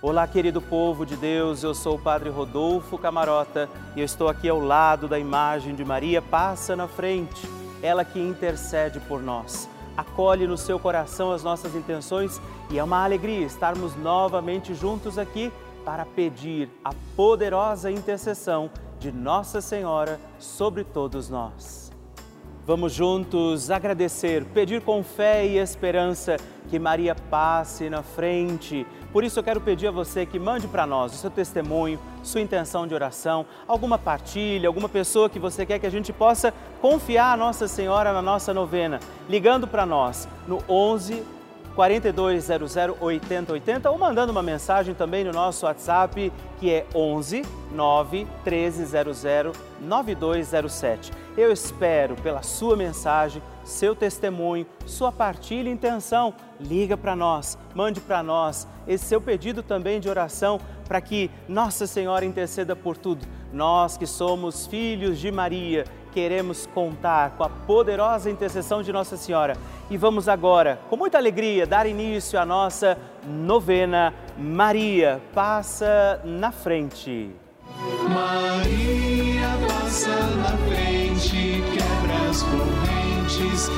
Olá, querido povo de Deus, eu sou o Padre Rodolfo Camarota e eu estou aqui ao lado da imagem de Maria. Passa na frente, ela que intercede por nós. Acolhe no seu coração as nossas intenções e é uma alegria estarmos novamente juntos aqui para pedir a poderosa intercessão de Nossa Senhora sobre todos nós. Vamos juntos agradecer, pedir com fé e esperança que Maria passe na frente. Por isso eu quero pedir a você que mande para nós o seu testemunho, sua intenção de oração, alguma partilha, alguma pessoa que você quer que a gente possa confiar a Nossa Senhora na nossa novena, ligando para nós no 11 4200 8080 ou mandando uma mensagem também no nosso WhatsApp que é 11 9 1300 9207. Eu espero pela sua mensagem, seu testemunho, sua partilha e intenção. Liga para nós, mande para nós esse seu pedido também de oração para que Nossa Senhora interceda por tudo. Nós que somos filhos de Maria, queremos contar com a poderosa intercessão de Nossa Senhora. E vamos agora, com muita alegria, dar início à nossa novena Maria Passa na Frente. Maria passa na frente, quebra as correntes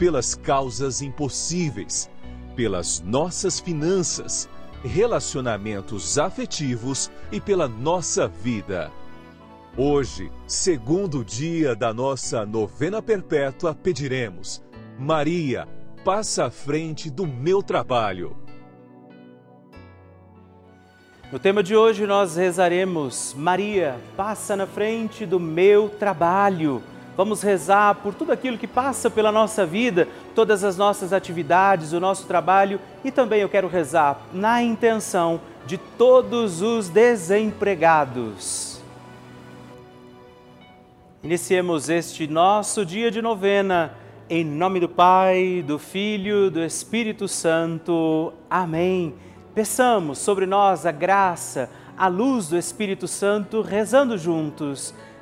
pelas causas impossíveis, pelas nossas finanças, relacionamentos afetivos e pela nossa vida. Hoje, segundo dia da nossa novena perpétua, pediremos: Maria, passa à frente do meu trabalho. No tema de hoje nós rezaremos: Maria, passa na frente do meu trabalho. Vamos rezar por tudo aquilo que passa pela nossa vida, todas as nossas atividades, o nosso trabalho e também eu quero rezar na intenção de todos os desempregados. Iniciemos este nosso dia de novena, em nome do Pai, do Filho, do Espírito Santo. Amém. Peçamos sobre nós a graça, a luz do Espírito Santo, rezando juntos.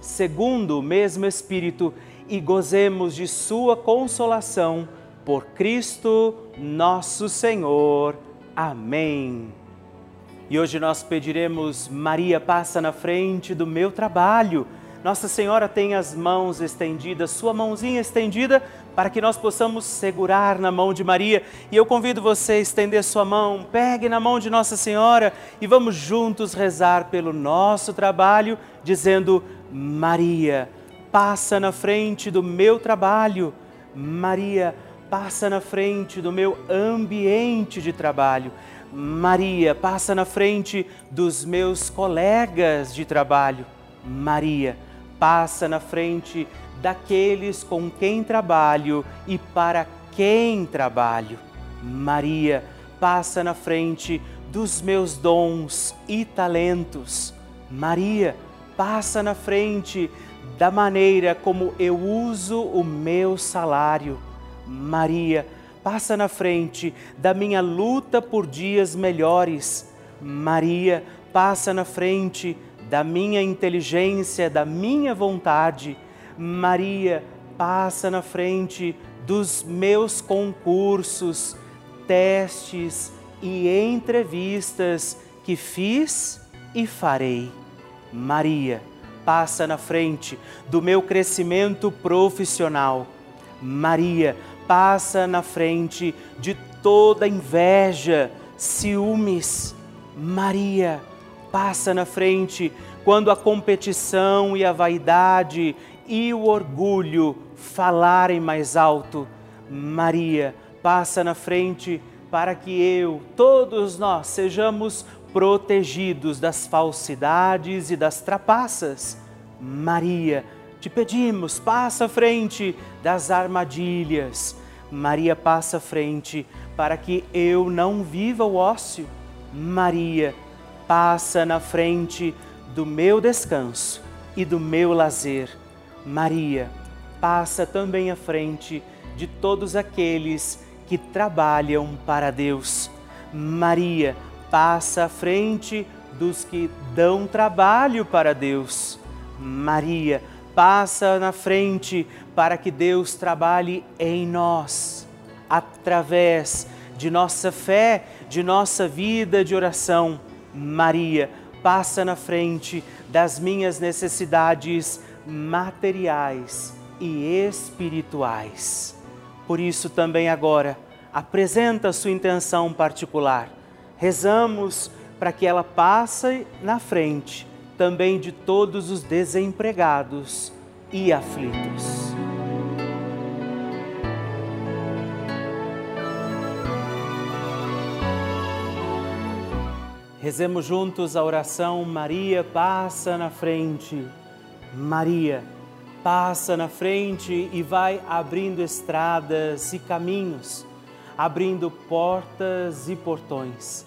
segundo o mesmo Espírito e gozemos de Sua consolação por Cristo nosso Senhor. Amém. E hoje nós pediremos, Maria, passa na frente do meu trabalho. Nossa Senhora tem as mãos estendidas, sua mãozinha estendida, para que nós possamos segurar na mão de Maria. E eu convido você a estender sua mão, pegue na mão de Nossa Senhora e vamos juntos rezar pelo nosso trabalho, dizendo: Maria, passa na frente do meu trabalho. Maria, passa na frente do meu ambiente de trabalho. Maria, passa na frente dos meus colegas de trabalho. Maria, passa na frente daqueles com quem trabalho e para quem trabalho. Maria, passa na frente dos meus dons e talentos. Maria, passa na frente da maneira como eu uso o meu salário. Maria, passa na frente da minha luta por dias melhores. Maria, passa na frente da minha inteligência, da minha vontade. Maria, passa na frente dos meus concursos, testes e entrevistas que fiz e farei. Maria, passa na frente do meu crescimento profissional. Maria, passa na frente de toda inveja, ciúmes. Maria, passa na frente quando a competição e a vaidade e o orgulho falarem mais alto. Maria, passa na frente para que eu, todos nós, sejamos protegidos das falsidades e das trapaças. Maria, te pedimos, passa à frente das armadilhas. Maria, passa à frente para que eu não viva o ócio. Maria, passa na frente do meu descanso e do meu lazer. Maria, passa também à frente de todos aqueles que trabalham para Deus. Maria, passa à frente dos que dão trabalho para Deus. Maria, passa na frente para que Deus trabalhe em nós, através de nossa fé, de nossa vida de oração Maria, passa na frente das minhas necessidades materiais e espirituais. Por isso, também agora, apresenta sua intenção particular. Rezamos para que ela passe na frente também de todos os desempregados e aflitos. Rezemos juntos a oração Maria passa na frente. Maria passa na frente e vai abrindo estradas e caminhos, abrindo portas e portões,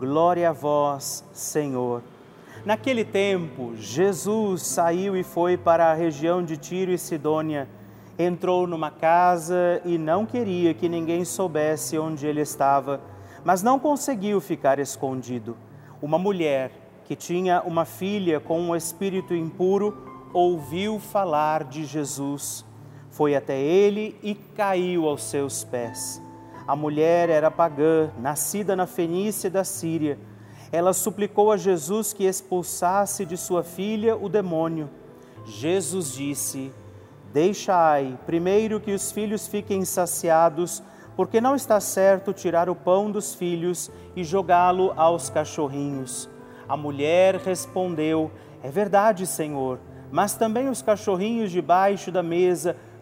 Glória a vós, Senhor. Naquele tempo, Jesus saiu e foi para a região de Tiro e Sidônia entrou numa casa e não queria que ninguém soubesse onde ele estava, mas não conseguiu ficar escondido. Uma mulher que tinha uma filha com um espírito impuro ouviu falar de Jesus. Foi até ele e caiu aos seus pés. A mulher era pagã, nascida na Fenícia da Síria. Ela suplicou a Jesus que expulsasse de sua filha o demônio. Jesus disse: Deixai primeiro que os filhos fiquem saciados, porque não está certo tirar o pão dos filhos e jogá-lo aos cachorrinhos. A mulher respondeu: É verdade, Senhor, mas também os cachorrinhos debaixo da mesa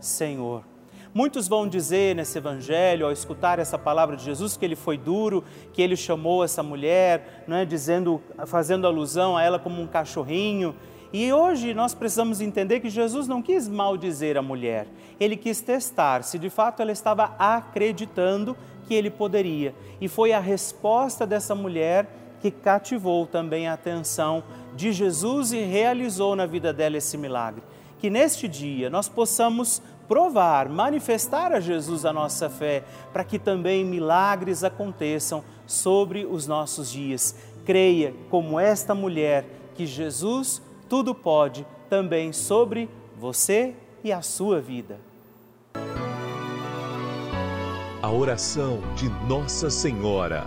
Senhor. Muitos vão dizer nesse evangelho, ao escutar essa palavra de Jesus, que ele foi duro, que ele chamou essa mulher, não é, dizendo, fazendo alusão a ela como um cachorrinho. E hoje nós precisamos entender que Jesus não quis maldizer a mulher, ele quis testar se de fato ela estava acreditando que ele poderia. E foi a resposta dessa mulher que cativou também a atenção de Jesus e realizou na vida dela esse milagre. Que neste dia nós possamos provar, manifestar a Jesus a nossa fé, para que também milagres aconteçam sobre os nossos dias. Creia, como esta mulher, que Jesus tudo pode também sobre você e a sua vida. A oração de Nossa Senhora.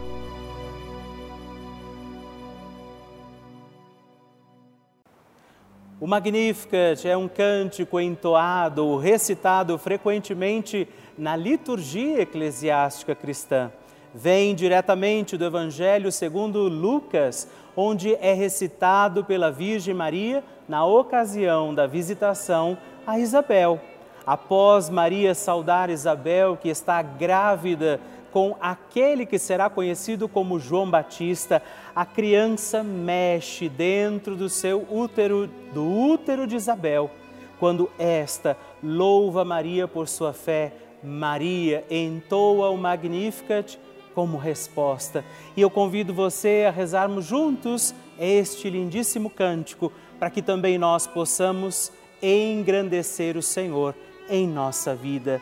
O Magnificat é um cântico entoado, recitado frequentemente na liturgia eclesiástica cristã. Vem diretamente do Evangelho segundo Lucas, onde é recitado pela Virgem Maria na ocasião da visitação a Isabel. Após Maria saudar Isabel, que está grávida com aquele que será conhecido como João Batista, a criança mexe dentro do seu útero, do útero de Isabel. Quando esta louva Maria por sua fé, Maria entoa o Magnificat como resposta. E eu convido você a rezarmos juntos este lindíssimo cântico, para que também nós possamos engrandecer o Senhor em nossa vida.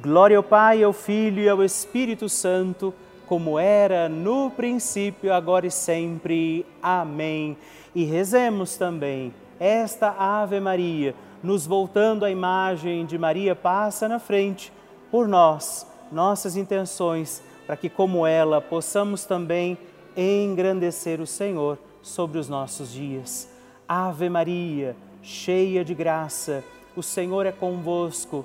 Glória ao Pai, ao Filho e ao Espírito Santo, como era no princípio, agora e sempre. Amém. E rezemos também esta Ave Maria, nos voltando à imagem de Maria passa na frente, por nós, nossas intenções para que, como ela, possamos também engrandecer o Senhor sobre os nossos dias. Ave Maria, cheia de graça, o Senhor é convosco.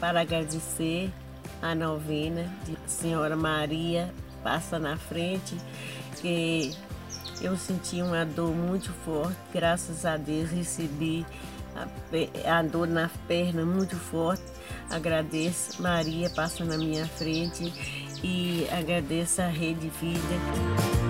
para agradecer a novena de Senhora Maria passa na frente, que eu senti uma dor muito forte, graças a Deus recebi a, a dor na perna muito forte. Agradeço, Maria passa na minha frente e agradeço a Rede Vida.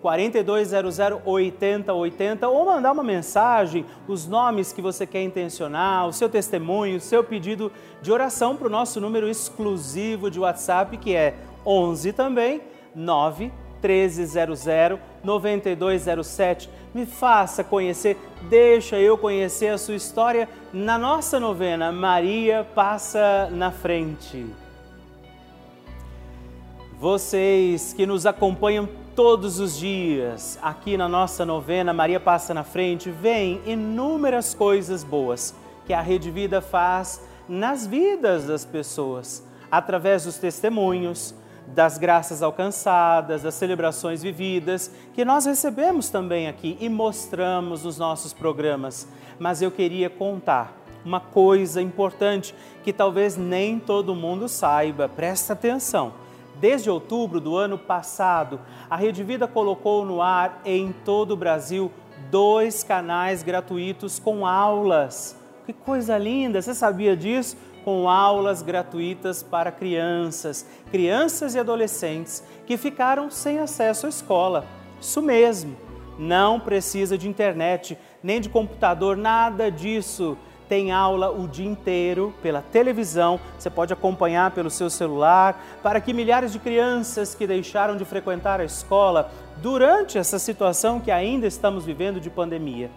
4200 8080 ou mandar uma mensagem, os nomes que você quer intencionar, o seu testemunho, o seu pedido de oração para o nosso número exclusivo de WhatsApp que é 11 também 9 1300 9207. Me faça conhecer, deixa eu conhecer a sua história na nossa novena Maria Passa na Frente. Vocês que nos acompanham todos os dias aqui na nossa novena Maria Passa na Frente, vem inúmeras coisas boas que a Rede Vida faz nas vidas das pessoas, através dos testemunhos, das graças alcançadas, das celebrações vividas, que nós recebemos também aqui e mostramos nos nossos programas. Mas eu queria contar uma coisa importante que talvez nem todo mundo saiba, presta atenção. Desde outubro do ano passado, a Rede Vida colocou no ar em todo o Brasil dois canais gratuitos com aulas. Que coisa linda! Você sabia disso? com aulas gratuitas para crianças, crianças e adolescentes que ficaram sem acesso à escola. Isso mesmo, não precisa de internet, nem de computador, nada disso. Tem aula o dia inteiro pela televisão, você pode acompanhar pelo seu celular, para que milhares de crianças que deixaram de frequentar a escola durante essa situação que ainda estamos vivendo de pandemia.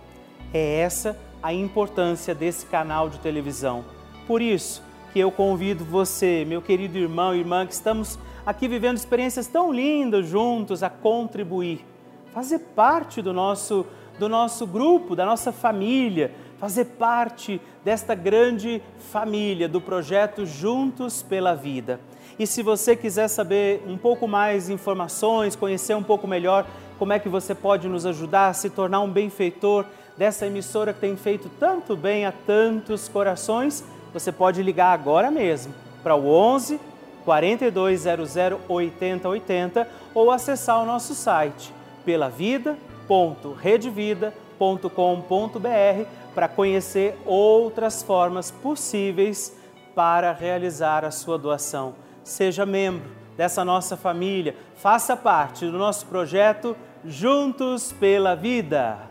É essa a importância desse canal de televisão. Por isso que eu convido você, meu querido irmão e irmã, que estamos aqui vivendo experiências tão lindas juntos, a contribuir, fazer parte do nosso, do nosso grupo, da nossa família, fazer parte desta grande família do projeto Juntos pela Vida. E se você quiser saber um pouco mais informações, conhecer um pouco melhor como é que você pode nos ajudar a se tornar um benfeitor dessa emissora que tem feito tanto bem a tantos corações, você pode ligar agora mesmo para o 11 4200 8080 ou acessar o nosso site pelavida.redevida.com.br para conhecer outras formas possíveis para realizar a sua doação. Seja membro dessa nossa família, faça parte do nosso projeto Juntos pela Vida.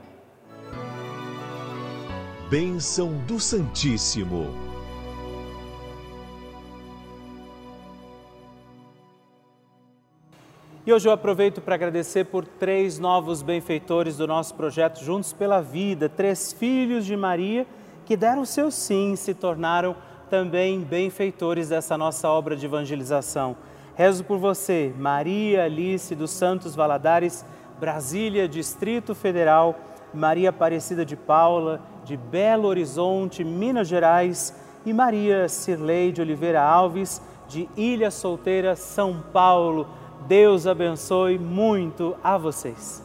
Bênção do Santíssimo. E hoje eu aproveito para agradecer por três novos benfeitores do nosso projeto Juntos pela Vida, três filhos de Maria que deram seu sim e se tornaram também benfeitores dessa nossa obra de evangelização. Rezo por você, Maria Alice dos Santos Valadares, Brasília, Distrito Federal, Maria Aparecida de Paula, de Belo Horizonte, Minas Gerais, e Maria Cirlei de Oliveira Alves, de Ilha Solteira, São Paulo. Deus abençoe muito a vocês.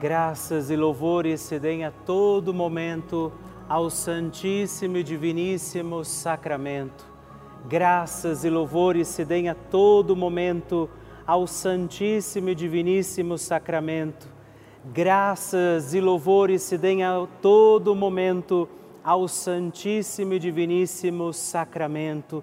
Graças e louvores se deem a todo momento ao Santíssimo e Diviníssimo Sacramento. Graças e louvores se deem a todo momento ao Santíssimo e Diviníssimo Sacramento. Graças e louvores se deem a todo momento ao Santíssimo e Diviníssimo Sacramento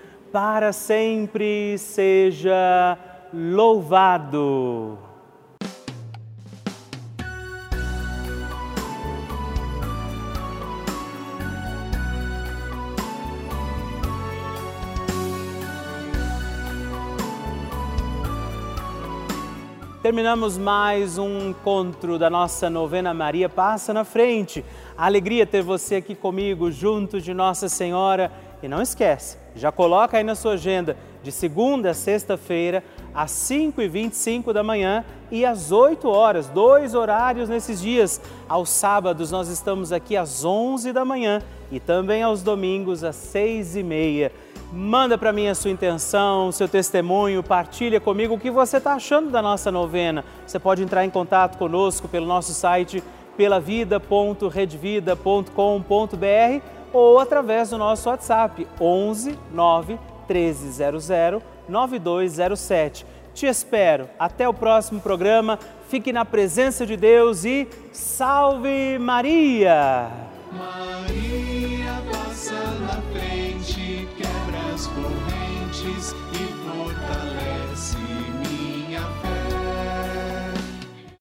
para sempre seja louvado. Terminamos mais um encontro da nossa novena Maria Passa na Frente. A alegria ter você aqui comigo, junto de Nossa Senhora. E não esquece, já coloca aí na sua agenda de segunda a sexta-feira, às 5h25 da manhã e às 8 horas, dois horários nesses dias. Aos sábados nós estamos aqui às 11 da manhã e também aos domingos às 6h30. Manda para mim a sua intenção, seu testemunho, partilha comigo o que você está achando da nossa novena. Você pode entrar em contato conosco pelo nosso site pelavida.redvida.com.br ou através do nosso WhatsApp 11 9 1300 9207. Te espero. Até o próximo programa. Fique na presença de Deus e salve Maria! Maria